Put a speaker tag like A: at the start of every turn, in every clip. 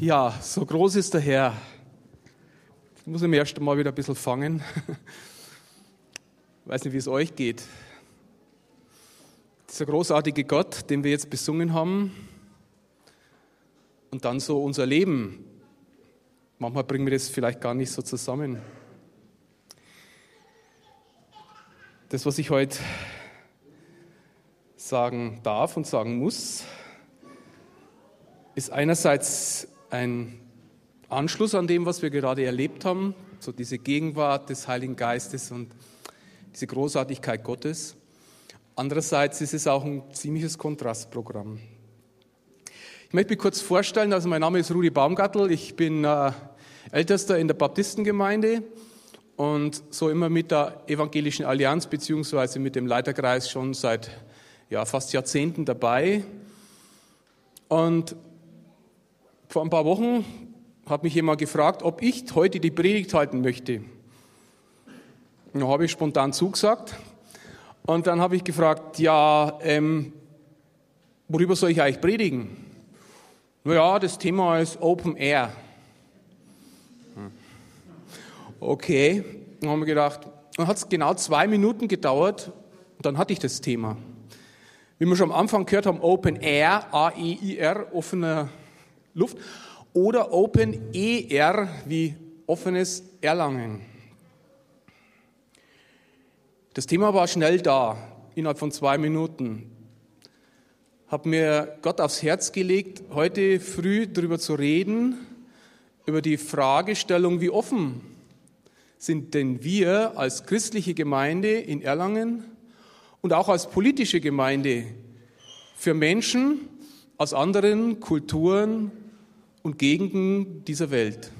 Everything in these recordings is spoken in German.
A: Ja, so groß ist der Herr. Ich muss im ersten Mal wieder ein bisschen fangen. Ich weiß nicht, wie es euch geht. Dieser großartige Gott, den wir jetzt besungen haben, und dann so unser Leben. Manchmal bringen wir das vielleicht gar nicht so zusammen. Das, was ich heute sagen darf und sagen muss, ist einerseits ein Anschluss an dem, was wir gerade erlebt haben, so diese Gegenwart des Heiligen Geistes und diese Großartigkeit Gottes. Andererseits ist es auch ein ziemliches Kontrastprogramm. Ich möchte mich kurz vorstellen, also mein Name ist Rudi Baumgartel, ich bin äh, Ältester in der Baptistengemeinde und so immer mit der Evangelischen Allianz beziehungsweise mit dem Leiterkreis schon seit ja, fast Jahrzehnten dabei. Und vor ein paar Wochen hat mich jemand gefragt, ob ich heute die Predigt halten möchte. Da habe ich spontan zugesagt. Und dann habe ich gefragt, ja, ähm, worüber soll ich eigentlich predigen? Naja, das Thema ist Open Air. Okay, dann haben wir gedacht, dann hat es genau zwei Minuten gedauert und dann hatte ich das Thema. Wie wir schon am Anfang gehört haben, Open Air, A-E-I-R, offene Luft, oder Open ER wie offenes Erlangen. Das Thema war schnell da, innerhalb von zwei Minuten. Hab mir Gott aufs Herz gelegt, heute früh darüber zu reden, über die Fragestellung, wie offen sind denn wir als christliche Gemeinde in Erlangen und auch als politische Gemeinde für Menschen aus anderen Kulturen und Gegenden dieser Welt.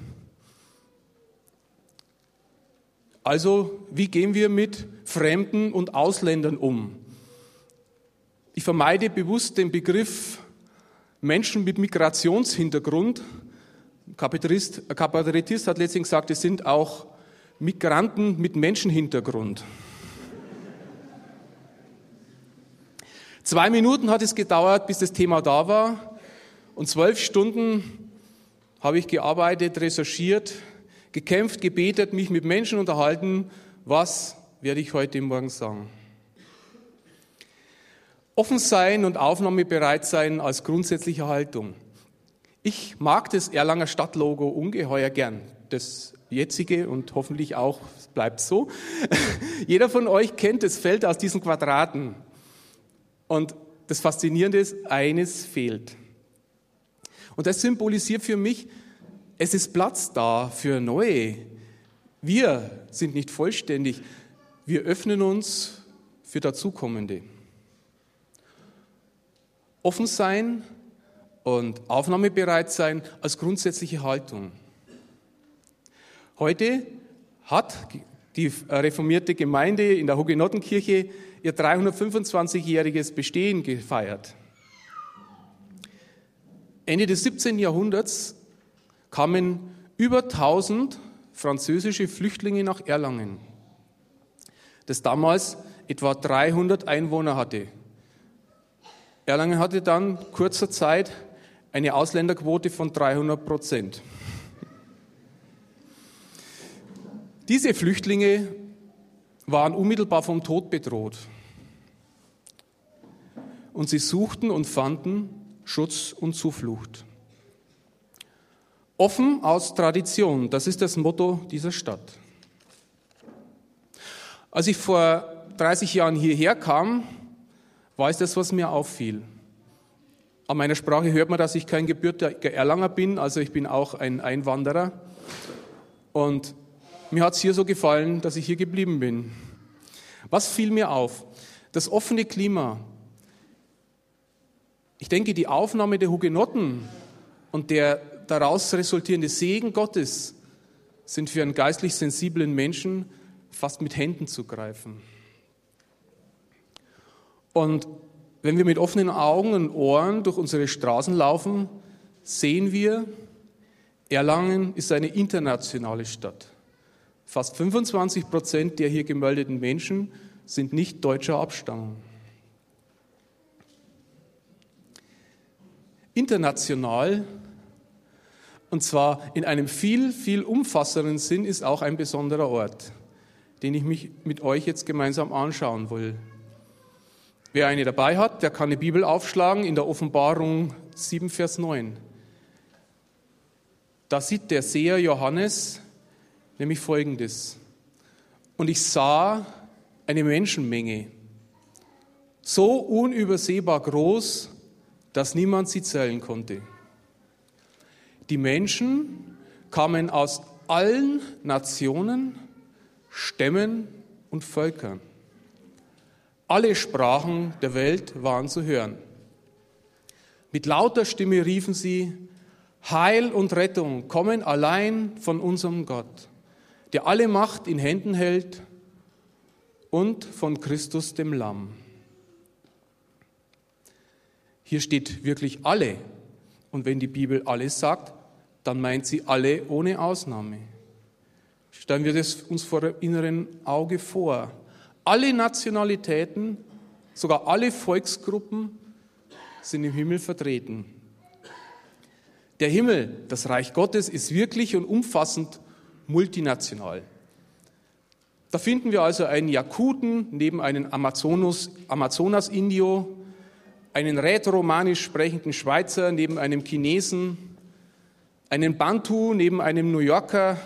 A: Also, wie gehen wir mit Fremden und Ausländern um? Ich vermeide bewusst den Begriff Menschen mit Migrationshintergrund. Kabarettist, Kabarettist hat letztlich gesagt, es sind auch Migranten mit Menschenhintergrund. Zwei Minuten hat es gedauert, bis das Thema da war. Und zwölf Stunden habe ich gearbeitet, recherchiert, gekämpft, gebetet, mich mit Menschen unterhalten. Was werde ich heute Morgen sagen? Offen sein und aufnahmebereit sein als grundsätzliche Haltung. Ich mag das Erlanger Stadtlogo ungeheuer gern. Das jetzige und hoffentlich auch bleibt so. Jeder von euch kennt das Feld aus diesen Quadraten. Und das Faszinierende ist, eines fehlt. Und das symbolisiert für mich, es ist Platz da für Neue. Wir sind nicht vollständig. Wir öffnen uns für Dazukommende. Offen sein und aufnahmebereit sein als grundsätzliche Haltung. Heute hat die reformierte Gemeinde in der Hugenottenkirche ihr 325-jähriges Bestehen gefeiert. Ende des 17. Jahrhunderts kamen über 1000 französische Flüchtlinge nach Erlangen, das damals etwa 300 Einwohner hatte. Erlangen hatte dann kurzer Zeit eine Ausländerquote von 300 Prozent. Diese Flüchtlinge waren unmittelbar vom Tod bedroht. Und sie suchten und fanden Schutz und Zuflucht. Offen aus Tradition, das ist das Motto dieser Stadt. Als ich vor 30 Jahren hierher kam, war es das, was mir auffiel. An meiner Sprache hört man, dass ich kein gebürtiger Erlanger bin, also ich bin auch ein Einwanderer. Und mir hat es hier so gefallen, dass ich hier geblieben bin. Was fiel mir auf? Das offene Klima. Ich denke, die Aufnahme der Hugenotten und der daraus resultierende Segen Gottes sind für einen geistlich sensiblen Menschen fast mit Händen zu greifen. Und wenn wir mit offenen Augen und Ohren durch unsere Straßen laufen, sehen wir, Erlangen ist eine internationale Stadt. Fast 25 Prozent der hier gemeldeten Menschen sind nicht deutscher Abstammung. International, Und zwar in einem viel, viel umfassenden Sinn ist auch ein besonderer Ort, den ich mich mit euch jetzt gemeinsam anschauen will. Wer eine dabei hat, der kann die Bibel aufschlagen in der Offenbarung 7, Vers 9. Da sieht der Seher Johannes nämlich Folgendes. Und ich sah eine Menschenmenge, so unübersehbar groß, dass niemand sie zählen konnte. Die Menschen kamen aus allen Nationen, Stämmen und Völkern. Alle Sprachen der Welt waren zu hören. Mit lauter Stimme riefen sie, Heil und Rettung kommen allein von unserem Gott, der alle Macht in Händen hält und von Christus dem Lamm. Hier steht wirklich alle. Und wenn die Bibel alles sagt, dann meint sie alle ohne Ausnahme. Stellen wir das uns vor dem inneren Auge vor. Alle Nationalitäten, sogar alle Volksgruppen sind im Himmel vertreten. Der Himmel, das Reich Gottes, ist wirklich und umfassend multinational. Da finden wir also einen Jakuten neben einem Amazonas-Indio, einen rätoromanisch sprechenden Schweizer neben einem Chinesen, einen Bantu neben einem New Yorker,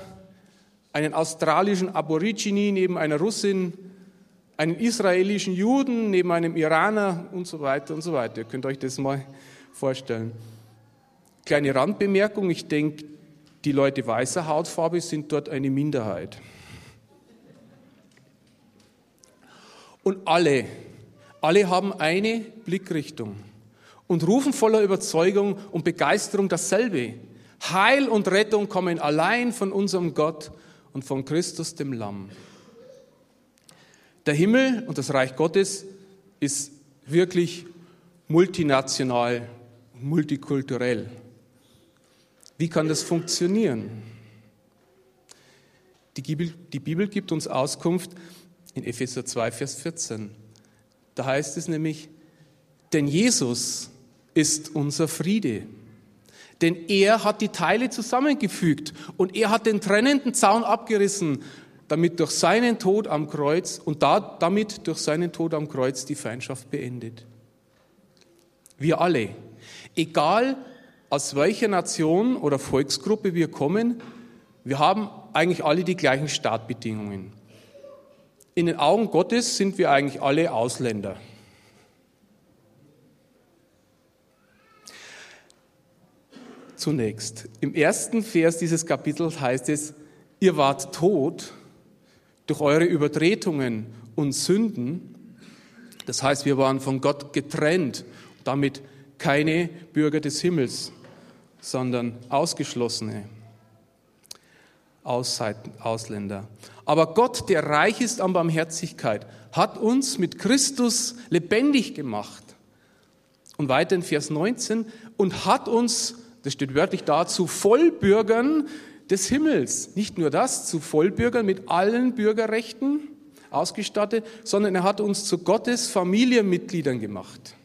A: einen australischen Aborigine neben einer Russin, einen israelischen Juden neben einem Iraner und so weiter und so weiter. Ihr könnt euch das mal vorstellen. Kleine Randbemerkung, ich denke, die Leute weißer Hautfarbe sind dort eine Minderheit. Und alle, alle haben eine Blickrichtung und rufen voller Überzeugung und Begeisterung dasselbe. Heil und Rettung kommen allein von unserem Gott und von Christus dem Lamm. Der Himmel und das Reich Gottes ist wirklich multinational, multikulturell. Wie kann das funktionieren? Die Bibel, die Bibel gibt uns Auskunft in Epheser 2, Vers 14. Da heißt es nämlich, denn Jesus ist unser Friede. Denn er hat die Teile zusammengefügt und er hat den trennenden Zaun abgerissen, damit durch seinen Tod am Kreuz und da, damit durch seinen Tod am Kreuz die Feindschaft beendet. Wir alle, egal aus welcher Nation oder Volksgruppe wir kommen, wir haben eigentlich alle die gleichen Startbedingungen. In den Augen Gottes sind wir eigentlich alle Ausländer. Zunächst, im ersten Vers dieses Kapitels heißt es, ihr wart tot durch eure Übertretungen und Sünden. Das heißt, wir waren von Gott getrennt, damit keine Bürger des Himmels sondern Ausgeschlossene, Ausländer. Aber Gott, der reich ist an Barmherzigkeit, hat uns mit Christus lebendig gemacht. Und weiter in Vers 19, und hat uns, das steht wörtlich da, zu Vollbürgern des Himmels. Nicht nur das, zu Vollbürgern mit allen Bürgerrechten ausgestattet, sondern er hat uns zu Gottes Familienmitgliedern gemacht.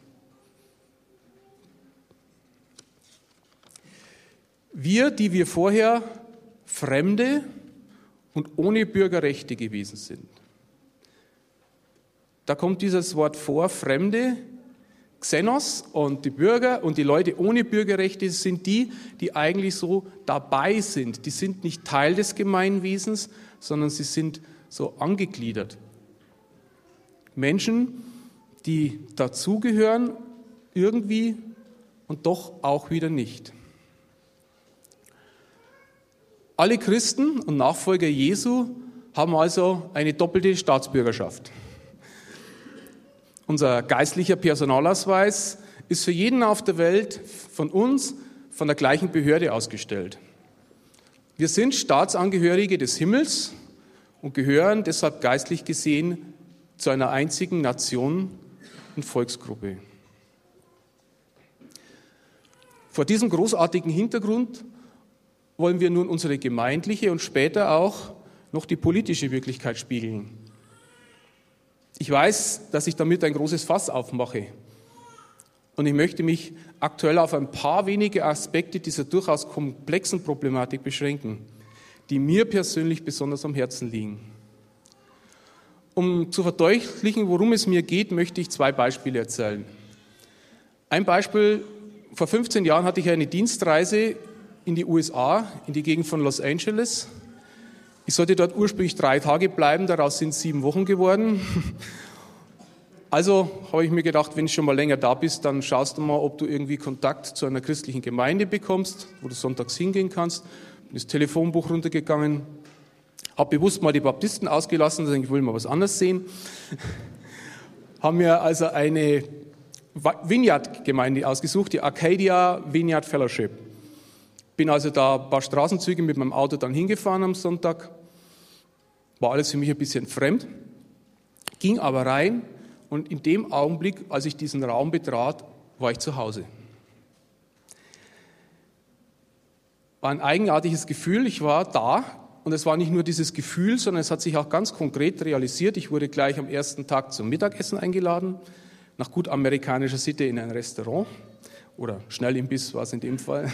A: Wir, die wir vorher Fremde und ohne Bürgerrechte gewesen sind. Da kommt dieses Wort vor, Fremde, Xenos und die Bürger und die Leute ohne Bürgerrechte sind die, die eigentlich so dabei sind. Die sind nicht Teil des Gemeinwesens, sondern sie sind so angegliedert. Menschen, die dazugehören irgendwie und doch auch wieder nicht. Alle Christen und Nachfolger Jesu haben also eine doppelte Staatsbürgerschaft. Unser geistlicher Personalausweis ist für jeden auf der Welt von uns von der gleichen Behörde ausgestellt. Wir sind Staatsangehörige des Himmels und gehören deshalb geistlich gesehen zu einer einzigen Nation und Volksgruppe. Vor diesem großartigen Hintergrund wollen wir nun unsere gemeindliche und später auch noch die politische Wirklichkeit spiegeln. Ich weiß, dass ich damit ein großes Fass aufmache. Und ich möchte mich aktuell auf ein paar wenige Aspekte dieser durchaus komplexen Problematik beschränken, die mir persönlich besonders am Herzen liegen. Um zu verdeutlichen, worum es mir geht, möchte ich zwei Beispiele erzählen. Ein Beispiel, vor 15 Jahren hatte ich eine Dienstreise in die USA, in die Gegend von Los Angeles. Ich sollte dort ursprünglich drei Tage bleiben, daraus sind sieben Wochen geworden. Also habe ich mir gedacht, wenn du schon mal länger da bist, dann schaust du mal, ob du irgendwie Kontakt zu einer christlichen Gemeinde bekommst, wo du sonntags hingehen kannst. Bin das Telefonbuch runtergegangen, habe bewusst mal die Baptisten ausgelassen, also ich will mal was anderes sehen. Haben mir also eine Vineyard-Gemeinde ausgesucht, die Arcadia Vineyard Fellowship. Bin also da ein paar Straßenzüge mit meinem Auto dann hingefahren am Sonntag. War alles für mich ein bisschen fremd. Ging aber rein und in dem Augenblick, als ich diesen Raum betrat, war ich zu Hause. War ein eigenartiges Gefühl. Ich war da und es war nicht nur dieses Gefühl, sondern es hat sich auch ganz konkret realisiert. Ich wurde gleich am ersten Tag zum Mittagessen eingeladen, nach gut amerikanischer Sitte in ein Restaurant oder Schnellimbiss war es in dem Fall.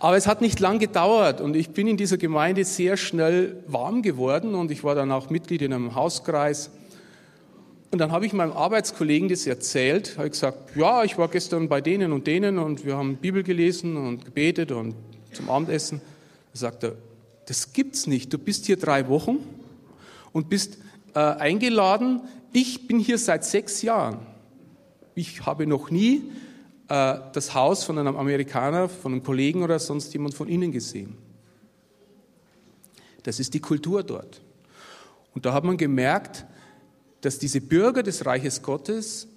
A: Aber es hat nicht lang gedauert und ich bin in dieser Gemeinde sehr schnell warm geworden und ich war dann auch Mitglied in einem Hauskreis. Und dann habe ich meinem Arbeitskollegen das erzählt, habe gesagt, ja, ich war gestern bei denen und denen und wir haben Bibel gelesen und gebetet und zum Abendessen. Da sagt er, das gibt's nicht. Du bist hier drei Wochen und bist äh, eingeladen. Ich bin hier seit sechs Jahren. Ich habe noch nie äh, das Haus von einem Amerikaner, von einem Kollegen oder sonst jemand von Ihnen gesehen. Das ist die Kultur dort. Und da hat man gemerkt, dass diese Bürger des Reiches Gottes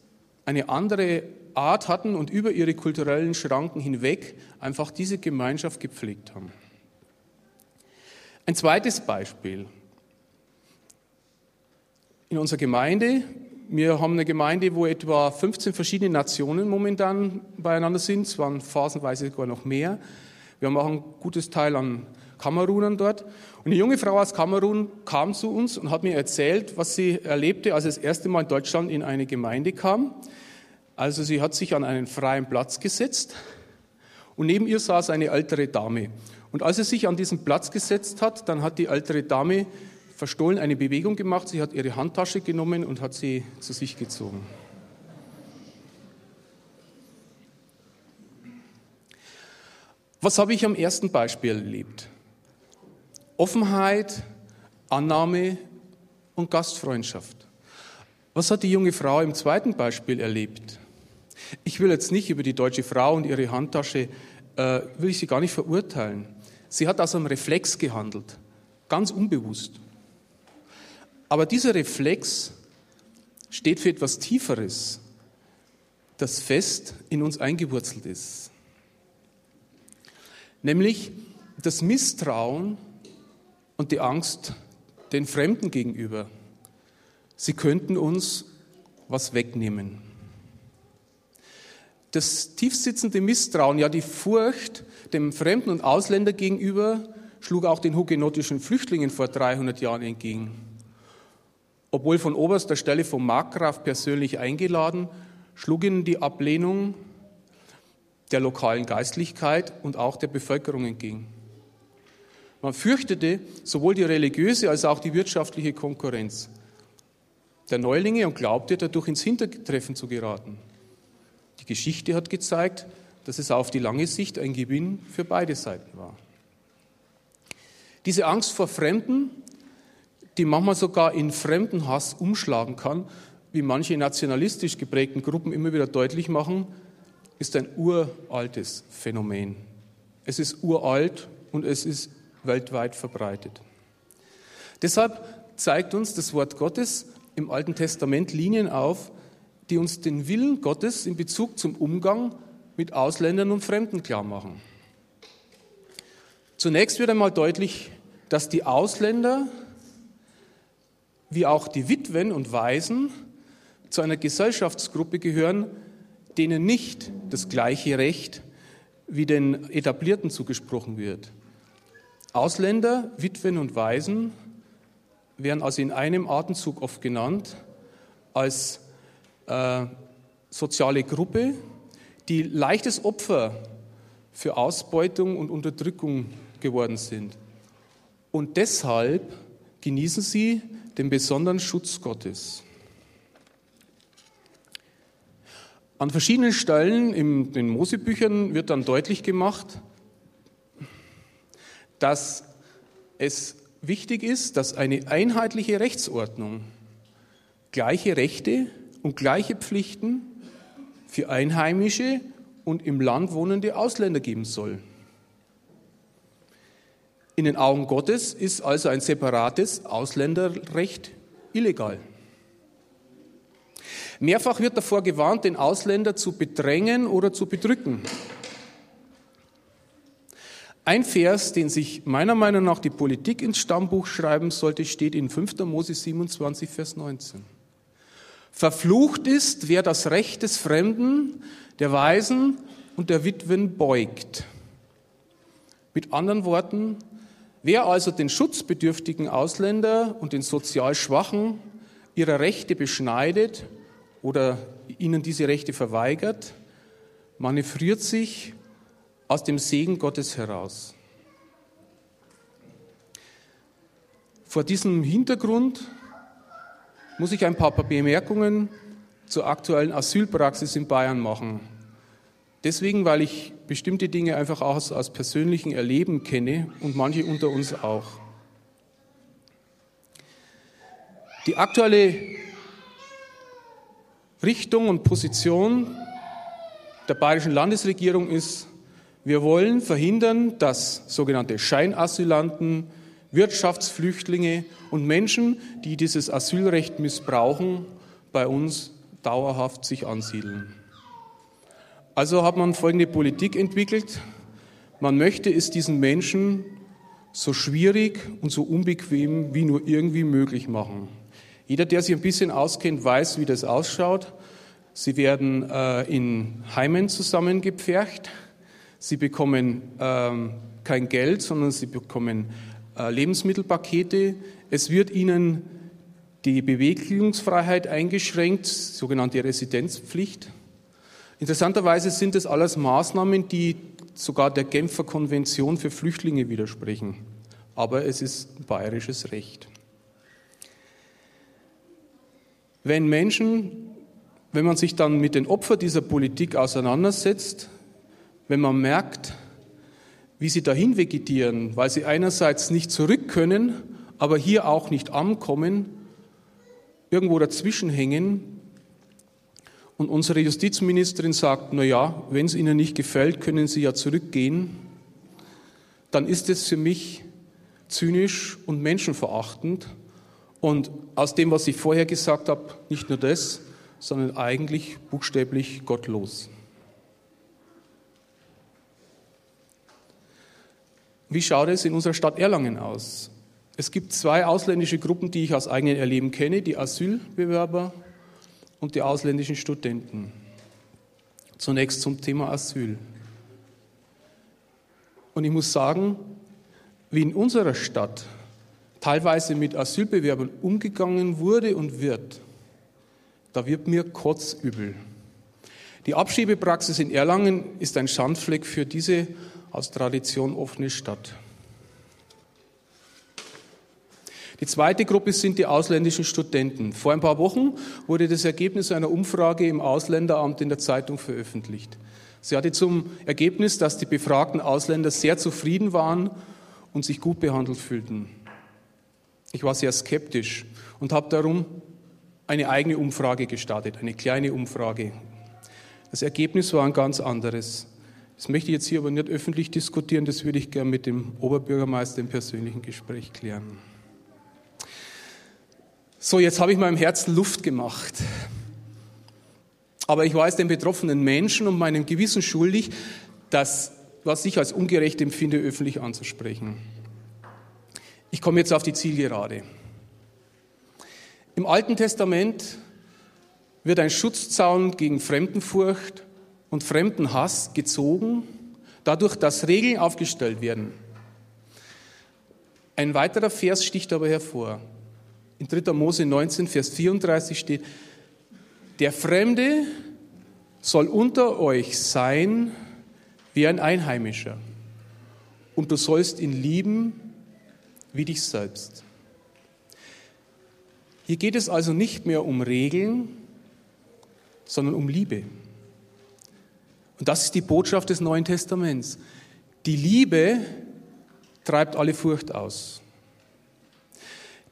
A: eine andere Art hatten und über ihre kulturellen Schranken hinweg einfach diese Gemeinschaft gepflegt haben. Ein zweites Beispiel. In unserer Gemeinde wir haben eine Gemeinde, wo etwa 15 verschiedene Nationen momentan beieinander sind. Es waren phasenweise sogar noch mehr. Wir haben auch ein gutes Teil an Kamerunern dort. Und eine junge Frau aus Kamerun kam zu uns und hat mir erzählt, was sie erlebte, als sie das erste Mal in Deutschland in eine Gemeinde kam. Also sie hat sich an einen freien Platz gesetzt und neben ihr saß eine ältere Dame. Und als sie sich an diesen Platz gesetzt hat, dann hat die ältere Dame verstohlen eine Bewegung gemacht. Sie hat ihre Handtasche genommen und hat sie zu sich gezogen. Was habe ich am ersten Beispiel erlebt? Offenheit, Annahme und Gastfreundschaft. Was hat die junge Frau im zweiten Beispiel erlebt? Ich will jetzt nicht über die deutsche Frau und ihre Handtasche, äh, will ich sie gar nicht verurteilen. Sie hat aus einem Reflex gehandelt, ganz unbewusst. Aber dieser Reflex steht für etwas Tieferes, das fest in uns eingewurzelt ist. Nämlich das Misstrauen und die Angst den Fremden gegenüber. Sie könnten uns was wegnehmen. Das tiefsitzende Misstrauen, ja die Furcht dem Fremden und Ausländer gegenüber, schlug auch den hugenottischen Flüchtlingen vor 300 Jahren entgegen. Obwohl von oberster Stelle vom Markgraf persönlich eingeladen, schlug ihnen die Ablehnung der lokalen Geistlichkeit und auch der Bevölkerung entgegen. Man fürchtete sowohl die religiöse als auch die wirtschaftliche Konkurrenz der Neulinge und glaubte dadurch ins Hintertreffen zu geraten. Die Geschichte hat gezeigt, dass es auf die lange Sicht ein Gewinn für beide Seiten war. Diese Angst vor Fremden die manchmal sogar in Fremdenhass umschlagen kann, wie manche nationalistisch geprägten Gruppen immer wieder deutlich machen, ist ein uraltes Phänomen. Es ist uralt und es ist weltweit verbreitet. Deshalb zeigt uns das Wort Gottes im Alten Testament Linien auf, die uns den Willen Gottes in Bezug zum Umgang mit Ausländern und Fremden klar machen. Zunächst wird einmal deutlich, dass die Ausländer wie auch die Witwen und Waisen zu einer Gesellschaftsgruppe gehören, denen nicht das gleiche Recht wie den Etablierten zugesprochen wird. Ausländer, Witwen und Waisen werden also in einem Atemzug oft genannt als äh, soziale Gruppe, die leichtes Opfer für Ausbeutung und Unterdrückung geworden sind. Und deshalb genießen sie den besonderen Schutz Gottes. An verschiedenen Stellen in den Mosebüchern wird dann deutlich gemacht, dass es wichtig ist, dass eine einheitliche Rechtsordnung gleiche Rechte und gleiche Pflichten für Einheimische und im Land wohnende Ausländer geben soll. In den Augen Gottes ist also ein separates Ausländerrecht illegal. Mehrfach wird davor gewarnt, den Ausländer zu bedrängen oder zu bedrücken. Ein Vers, den sich meiner Meinung nach die Politik ins Stammbuch schreiben sollte, steht in 5. Mose 27, Vers 19. Verflucht ist, wer das Recht des Fremden, der Weisen und der Witwen beugt. Mit anderen Worten, wer also den schutzbedürftigen Ausländer und den sozial Schwachen ihrer Rechte beschneidet oder ihnen diese Rechte verweigert, manövriert sich aus dem Segen Gottes heraus. Vor diesem Hintergrund muss ich ein paar Bemerkungen zur aktuellen Asylpraxis in Bayern machen. Deswegen, weil ich bestimmte Dinge einfach aus, aus persönlichem Erleben kenne und manche unter uns auch. Die aktuelle Richtung und Position der bayerischen Landesregierung ist, wir wollen verhindern, dass sogenannte Scheinasylanten Wirtschaftsflüchtlinge und Menschen, die dieses Asylrecht missbrauchen, bei uns dauerhaft sich ansiedeln. Also hat man folgende Politik entwickelt. Man möchte es diesen Menschen so schwierig und so unbequem wie nur irgendwie möglich machen. Jeder, der sich ein bisschen auskennt, weiß, wie das ausschaut. Sie werden äh, in Heimen zusammengepfercht. Sie bekommen ähm, kein Geld, sondern sie bekommen äh, Lebensmittelpakete. Es wird ihnen die Bewegungsfreiheit eingeschränkt, sogenannte Residenzpflicht. Interessanterweise sind es alles Maßnahmen, die sogar der Genfer Konvention für Flüchtlinge widersprechen. Aber es ist bayerisches Recht. Wenn Menschen, wenn man sich dann mit den Opfern dieser Politik auseinandersetzt, wenn man merkt, wie sie dahin vegetieren, weil sie einerseits nicht zurück können, aber hier auch nicht ankommen, irgendwo dazwischen hängen. Und unsere Justizministerin sagt, na ja, wenn es Ihnen nicht gefällt, können Sie ja zurückgehen. Dann ist es für mich zynisch und menschenverachtend. Und aus dem, was ich vorher gesagt habe, nicht nur das, sondern eigentlich buchstäblich gottlos. Wie schaut es in unserer Stadt Erlangen aus? Es gibt zwei ausländische Gruppen, die ich aus eigenem Erleben kenne, die Asylbewerber und die ausländischen Studenten. Zunächst zum Thema Asyl. Und ich muss sagen, wie in unserer Stadt teilweise mit Asylbewerbern umgegangen wurde und wird, da wird mir kotzübel. Die Abschiebepraxis in Erlangen ist ein Schandfleck für diese aus Tradition offene Stadt. Die zweite Gruppe sind die ausländischen Studenten. Vor ein paar Wochen wurde das Ergebnis einer Umfrage im Ausländeramt in der Zeitung veröffentlicht. Sie hatte zum Ergebnis, dass die befragten Ausländer sehr zufrieden waren und sich gut behandelt fühlten. Ich war sehr skeptisch und habe darum eine eigene Umfrage gestartet, eine kleine Umfrage. Das Ergebnis war ein ganz anderes. Das möchte ich jetzt hier aber nicht öffentlich diskutieren, das würde ich gerne mit dem Oberbürgermeister im persönlichen Gespräch klären. So, jetzt habe ich meinem Herzen Luft gemacht. Aber ich es den betroffenen Menschen und meinem Gewissen schuldig, das, was ich als ungerecht empfinde, öffentlich anzusprechen. Ich komme jetzt auf die Zielgerade. Im Alten Testament wird ein Schutzzaun gegen Fremdenfurcht und Fremdenhass gezogen, dadurch, dass Regeln aufgestellt werden. Ein weiterer Vers sticht aber hervor. In 3. Mose 19, Vers 34 steht, der Fremde soll unter euch sein wie ein Einheimischer und du sollst ihn lieben wie dich selbst. Hier geht es also nicht mehr um Regeln, sondern um Liebe. Und das ist die Botschaft des Neuen Testaments. Die Liebe treibt alle Furcht aus.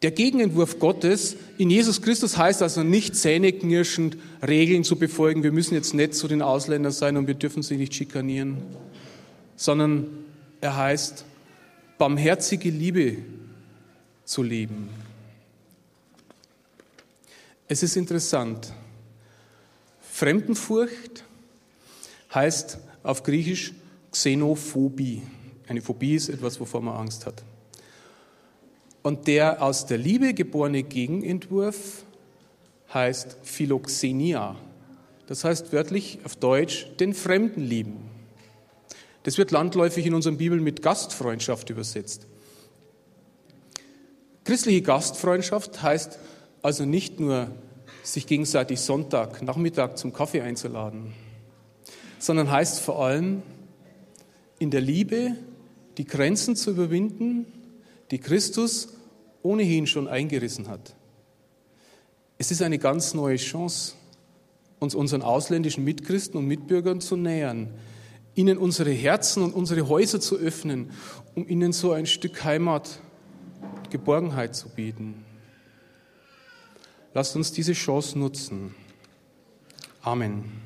A: Der Gegenentwurf Gottes in Jesus Christus heißt also nicht zähneknirschend Regeln zu befolgen, wir müssen jetzt nett zu den Ausländern sein und wir dürfen sie nicht schikanieren, sondern er heißt, barmherzige Liebe zu leben. Es ist interessant. Fremdenfurcht heißt auf Griechisch Xenophobie. Eine Phobie ist etwas, wovor man Angst hat. Und der aus der Liebe geborene Gegenentwurf heißt Philoxenia. Das heißt wörtlich auf Deutsch den Fremden lieben. Das wird landläufig in unserer Bibel mit Gastfreundschaft übersetzt. Christliche Gastfreundschaft heißt also nicht nur, sich gegenseitig Sonntag, Nachmittag zum Kaffee einzuladen, sondern heißt vor allem, in der Liebe die Grenzen zu überwinden, die Christus ohnehin schon eingerissen hat. Es ist eine ganz neue Chance, uns unseren ausländischen Mitchristen und Mitbürgern zu nähern, ihnen unsere Herzen und unsere Häuser zu öffnen, um ihnen so ein Stück Heimat, Geborgenheit zu bieten. Lasst uns diese Chance nutzen. Amen.